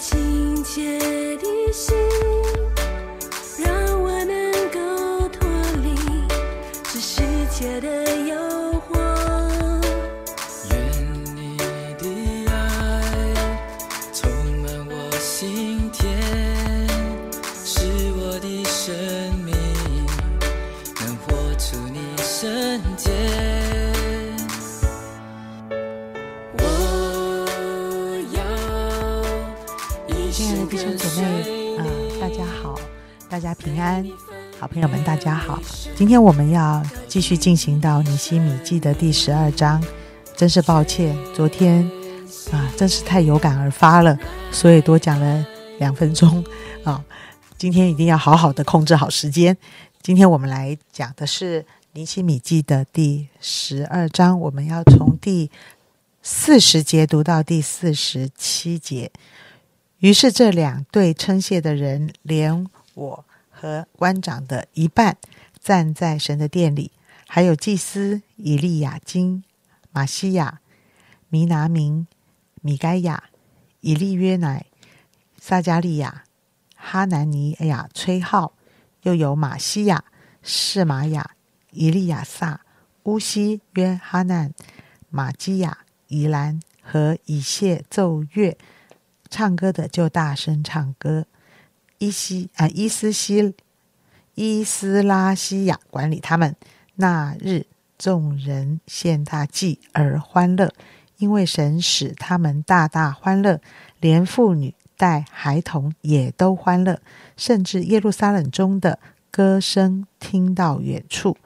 亲切的心，让我能够脱离这世界的平安，好朋友们大家好。今天我们要继续进行到尼希米记的第十二章。真是抱歉，昨天啊，真是太有感而发了，所以多讲了两分钟啊。今天一定要好好的控制好时间。今天我们来讲的是尼希米记的第十二章，我们要从第四十节读到第四十七节。于是这两对称谢的人，连我和官长的一半，站在神的殿里，还有祭司以利亚金、马西亚、弥拿明、米该亚、以利约乃、撒加利亚、哈南尼亚崔号，又有马西亚、士玛雅、以利亚撒、乌西、约哈难、马基亚、以兰和以谢奏乐。唱歌的就大声唱歌。伊西啊，伊斯西伊斯拉西亚管理他们。那日众人献大祭而欢乐，因为神使他们大大欢乐，连妇女带孩童也都欢乐，甚至耶路撒冷中的歌声听到远处。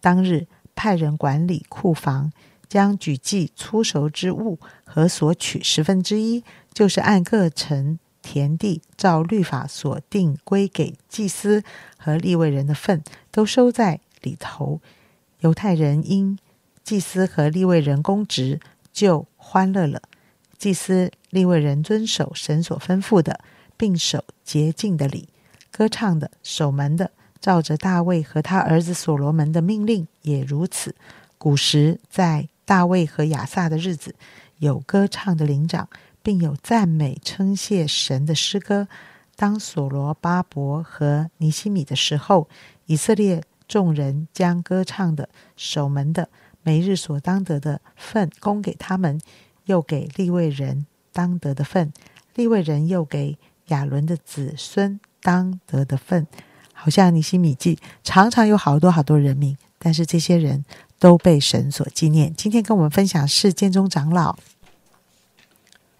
当日派人管理库房，将举祭粗熟之物和所取十分之一。就是按各城田地照律法所定归给祭司和立位人的份，都收在里头。犹太人因祭司和立位人公职，就欢乐了。祭司、立位人遵守神所吩咐的，并守洁净的礼，歌唱的、守门的，照着大卫和他儿子所罗门的命令也如此。古时在大卫和亚萨的日子，有歌唱的灵长。并有赞美称谢神的诗歌。当所罗巴伯和尼西米的时候，以色列众人将歌唱的、守门的每日所当得的份供给他们，又给利未人当得的份，利未人又给亚伦的子孙当得的份。好像尼西米记常常有好多好多人名，但是这些人都被神所纪念。今天跟我们分享是建中长老。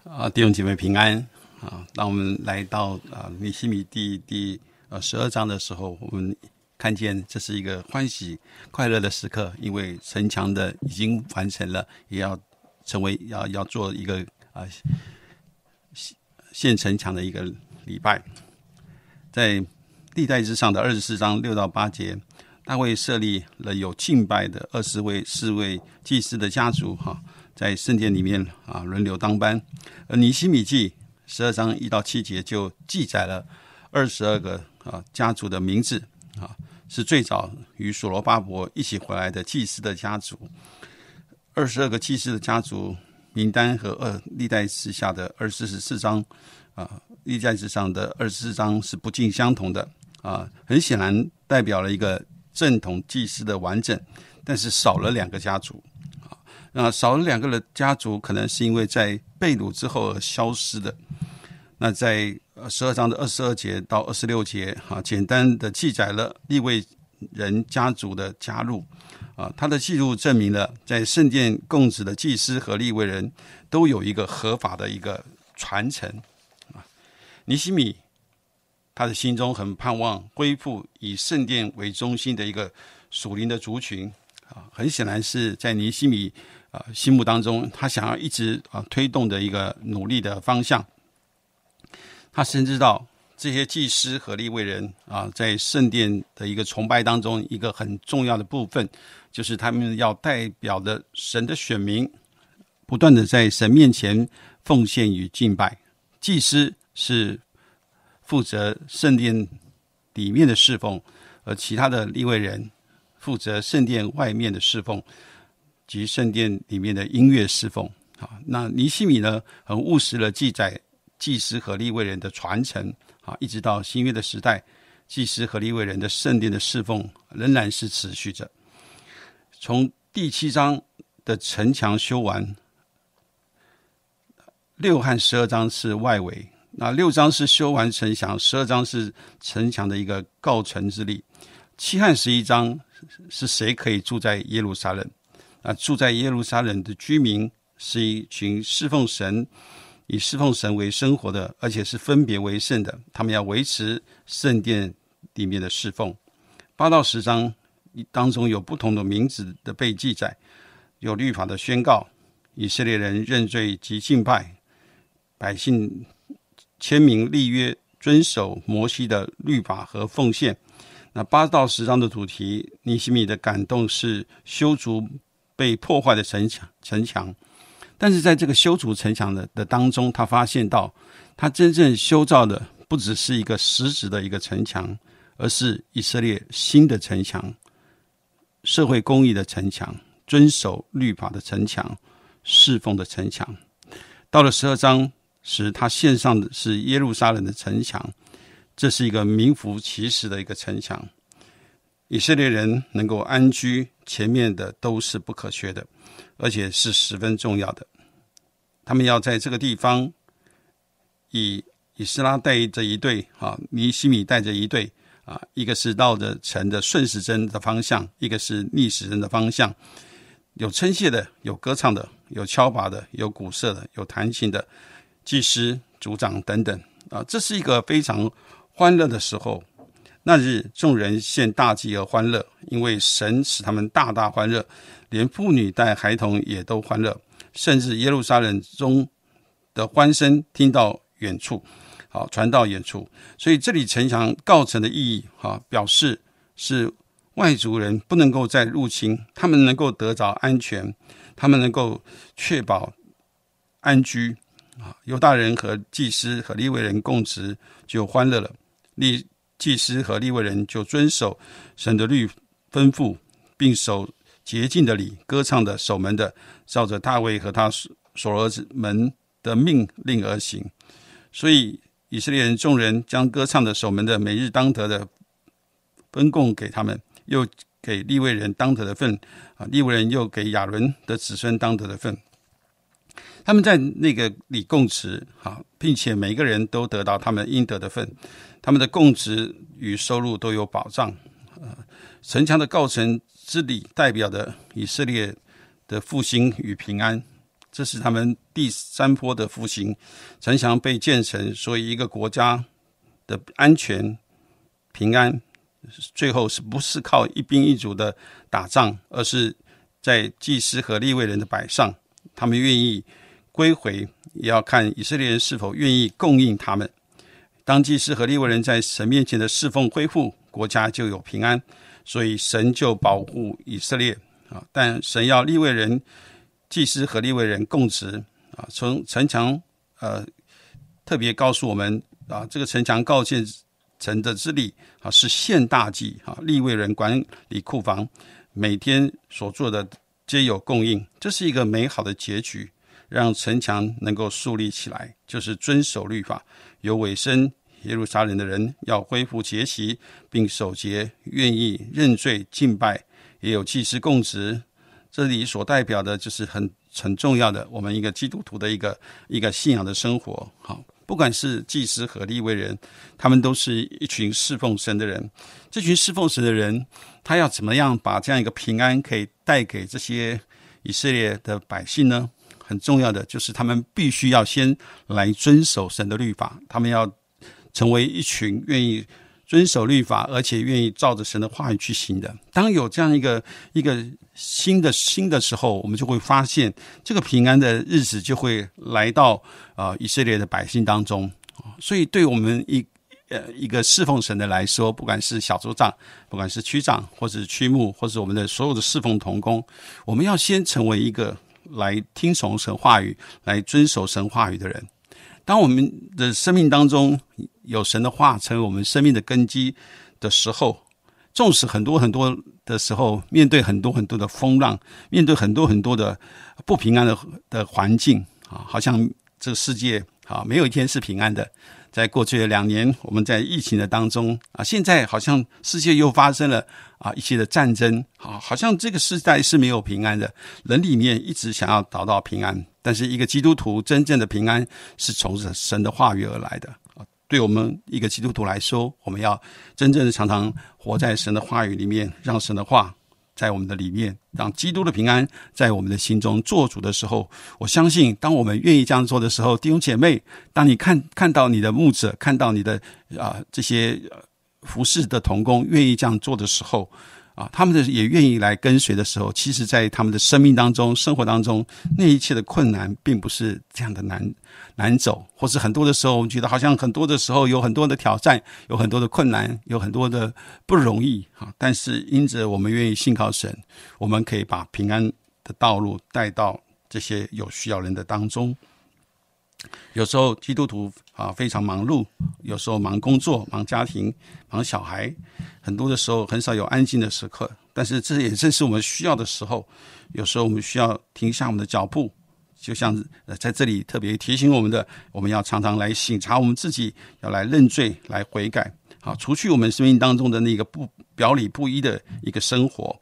啊，弟兄姐妹平安啊！当我们来到啊尼西米第第呃十二章的时候，我们看见这是一个欢喜快乐的时刻，因为城墙的已经完成了，也要成为要要做一个啊现城墙的一个礼拜。在历代之上的二十四章六到八节，大卫设立了有敬拜的二十位四位祭司的家族哈。在圣殿里面啊，轮流当班。而尼西米记十二章一到七节就记载了二十二个啊家族的名字啊，是最早与所罗巴伯一起回来的祭司的家族。二十二个祭司的家族名单和二历代之下的二四十四章啊，历代之上的二十四章是不尽相同的啊，很显然代表了一个正统祭司的完整，但是少了两个家族啊。那少了两个的家族，可能是因为在被掳之后而消失的。那在十二章的二十二节到二十六节，哈，简单的记载了立位人家族的加入。啊，他的记录证明了，在圣殿供职的祭司和立位人都有一个合法的一个传承。啊，尼西米他的心中很盼望恢复以圣殿为中心的一个属灵的族群。啊，很显然是在尼西米。啊，心目当中，他想要一直啊推动的一个努力的方向。他深知到这些祭司和利未人啊，在圣殿的一个崇拜当中，一个很重要的部分，就是他们要代表的神的选民，不断的在神面前奉献与敬拜。祭司是负责圣殿里面的侍奉，而其他的立位人负责圣殿外面的侍奉。及圣殿里面的音乐侍奉，啊，那尼西米呢很务实的记载祭司和立位人的传承啊，一直到新约的时代，祭司和立位人的圣殿的侍奉仍然是持续着。从第七章的城墙修完，六和十二章是外围，那六章是修完城墙，十二章是城墙的一个告成之力。七汉十一章是谁可以住在耶路撒冷？啊，住在耶路撒冷的居民是一群侍奉神、以侍奉神为生活的，而且是分别为圣的。他们要维持圣殿里面的侍奉。八到十章当中有不同的名字的被记载，有律法的宣告，以色列人认罪及敬拜。百姓签名立约，遵守摩西的律法和奉献。那八到十章的主题，尼西米的感动是修筑被破坏的城墙。城墙，但是在这个修筑城墙的的当中，他发现到，他真正修造的不只是一个实质的一个城墙，而是以色列新的城墙，社会公益的城墙，遵守律法的城墙，侍奉的城墙。到了十二章。使他献上的是耶路撒冷的城墙，这是一个名副其实的一个城墙。以色列人能够安居，前面的都是不可缺的，而且是十分重要的。他们要在这个地方，以以斯拉带着一队啊，尼西米带着一队啊，一个是绕着城的顺时针的方向，一个是逆时针的方向，有称谢的，有歌唱的，有敲拔的，有鼓瑟的，有弹琴的。祭司、族长等等啊，这是一个非常欢乐的时候。那日众人献大祭而欢乐，因为神使他们大大欢乐，连妇女带孩童也都欢乐，甚至耶路撒冷中的欢声听到远处，好传到远处。所以这里城墙告成的意义，哈，表示是外族人不能够再入侵，他们能够得着安全，他们能够确保安居。啊，犹大人和祭司和利未人共职就欢乐了。利祭司和利未人就遵守神的律吩咐，并守洁净的礼，歌唱的守门的，照着大卫和他所儿子们的命令而行。所以以色列人众人将歌唱的守门的每日当得的分供给他们，又给利未人当得的份啊，利未人又给亚伦的子孙当得的份。他们在那个里供职，好，并且每个人都得到他们应得的份，他们的供职与收入都有保障。呃，城墙的构成之礼代表的以色列的复兴与平安，这是他们第三波的复兴。城墙被建成，所以一个国家的安全平安，最后是不是靠一兵一卒的打仗，而是在祭司和立位人的摆上，他们愿意。归回也要看以色列人是否愿意供应他们。当祭司和利未人在神面前的侍奉恢复，国家就有平安，所以神就保护以色列啊。但神要利未人、祭司和利未人供职啊。从城墙呃特别告诉我们啊，这个城墙告建成的之礼啊是献大祭啊，利未人管理库房，每天所做的皆有供应，这是一个美好的结局。让城墙能够树立起来，就是遵守律法，有尾声。耶路撒冷的人要恢复节习，并守节，愿意认罪敬拜，也有祭司供职。这里所代表的就是很很重要的，我们一个基督徒的一个一个信仰的生活。好，不管是祭司和利未人，他们都是一群侍奉神的人。这群侍奉神的人，他要怎么样把这样一个平安可以带给这些以色列的百姓呢？很重要的就是，他们必须要先来遵守神的律法，他们要成为一群愿意遵守律法，而且愿意照着神的话语去行的。当有这样一个一个新的新的时候，我们就会发现，这个平安的日子就会来到啊以色列的百姓当中。所以，对我们一呃一个侍奉神的来说，不管是小组长，不管是区长，或者是区牧，或者我们的所有的侍奉同工，我们要先成为一个。来听从神话语，来遵守神话语的人。当我们的生命当中有神的话成为我们生命的根基的时候，纵使很多很多的时候，面对很多很多的风浪，面对很多很多的不平安的的环境啊，好像这个世界啊，没有一天是平安的。在过去的两年，我们在疫情的当中啊，现在好像世界又发生了啊一些的战争啊，好像这个时代是没有平安的。人里面一直想要找到平安，但是一个基督徒真正的平安是从神的话语而来的啊。对我们一个基督徒来说，我们要真正的常常活在神的话语里面，让神的话。在我们的里面，让基督的平安在我们的心中做主的时候，我相信，当我们愿意这样做的时候，弟兄姐妹，当你看看到你的牧者，看到你的啊这些服侍的童工愿意这样做的时候。啊，他们的也愿意来跟随的时候，其实，在他们的生命当中、生活当中，那一切的困难，并不是这样的难难走，或是很多的时候，我们觉得好像很多的时候有很多的挑战，有很多的困难，有很多的不容易啊。但是，因着我们愿意信靠神，我们可以把平安的道路带到这些有需要人的当中。有时候基督徒啊非常忙碌，有时候忙工作、忙家庭、忙小孩，很多的时候很少有安静的时刻。但是这也正是我们需要的时候。有时候我们需要停下我们的脚步，就像在这里特别提醒我们的，我们要常常来省察我们自己，要来认罪、来悔改，好除去我们生命当中的那个不表里不一的一个生活。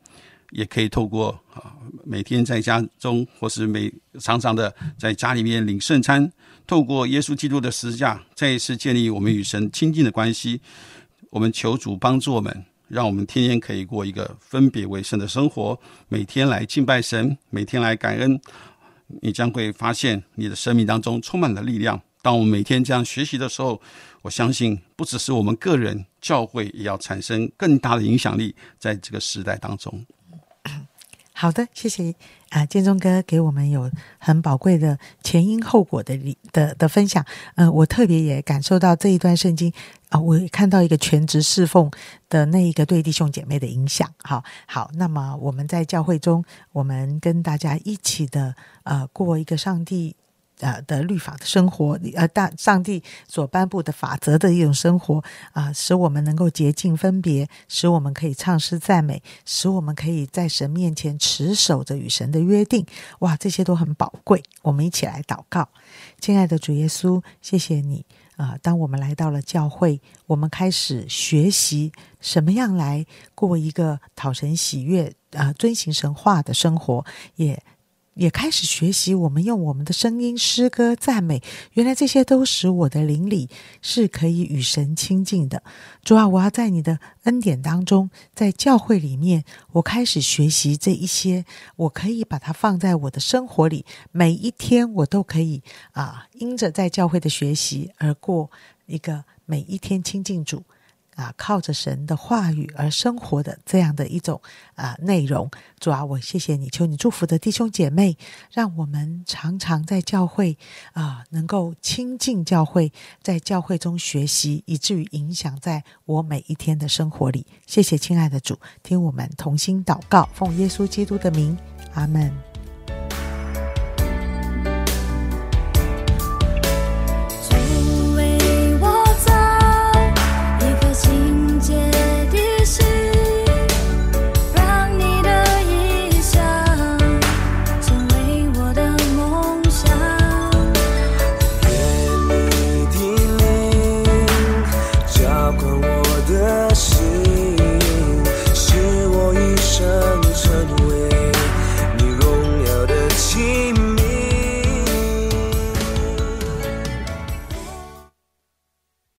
也可以透过啊每天在家中，或是每常常的在家里面领圣餐，透过耶稣基督的十字架，再一次建立我们与神亲近的关系。我们求主帮助我们，让我们天天可以过一个分别为圣的生活，每天来敬拜神，每天来感恩。你将会发现你的生命当中充满了力量。当我们每天这样学习的时候，我相信不只是我们个人，教会也要产生更大的影响力，在这个时代当中。好的，谢谢啊，建中哥给我们有很宝贵的前因后果的理的的分享。嗯，我特别也感受到这一段圣经啊，我看到一个全职侍奉的那一个对弟兄姐妹的影响。好，好，那么我们在教会中，我们跟大家一起的呃过一个上帝。呃的律法的生活，呃大上帝所颁布的法则的一种生活啊，使我们能够洁净分别，使我们可以唱诗赞美，使我们可以在神面前持守着与神的约定。哇，这些都很宝贵。我们一起来祷告，亲爱的主耶稣，谢谢你啊！当我们来到了教会，我们开始学习什么样来过一个讨神喜悦啊、遵行神话的生活，也。也开始学习，我们用我们的声音诗歌赞美。原来这些都使我的灵里是可以与神亲近的。主啊，我要在你的恩典当中，在教会里面，我开始学习这一些，我可以把它放在我的生活里。每一天，我都可以啊，因着在教会的学习而过一个每一天亲近主。啊，靠着神的话语而生活的这样的一种啊内容，主啊，我谢谢你，求你祝福的弟兄姐妹，让我们常常在教会啊，能够亲近教会，在教会中学习，以至于影响在我每一天的生活里。谢谢亲爱的主，听我们同心祷告，奉耶稣基督的名，阿门。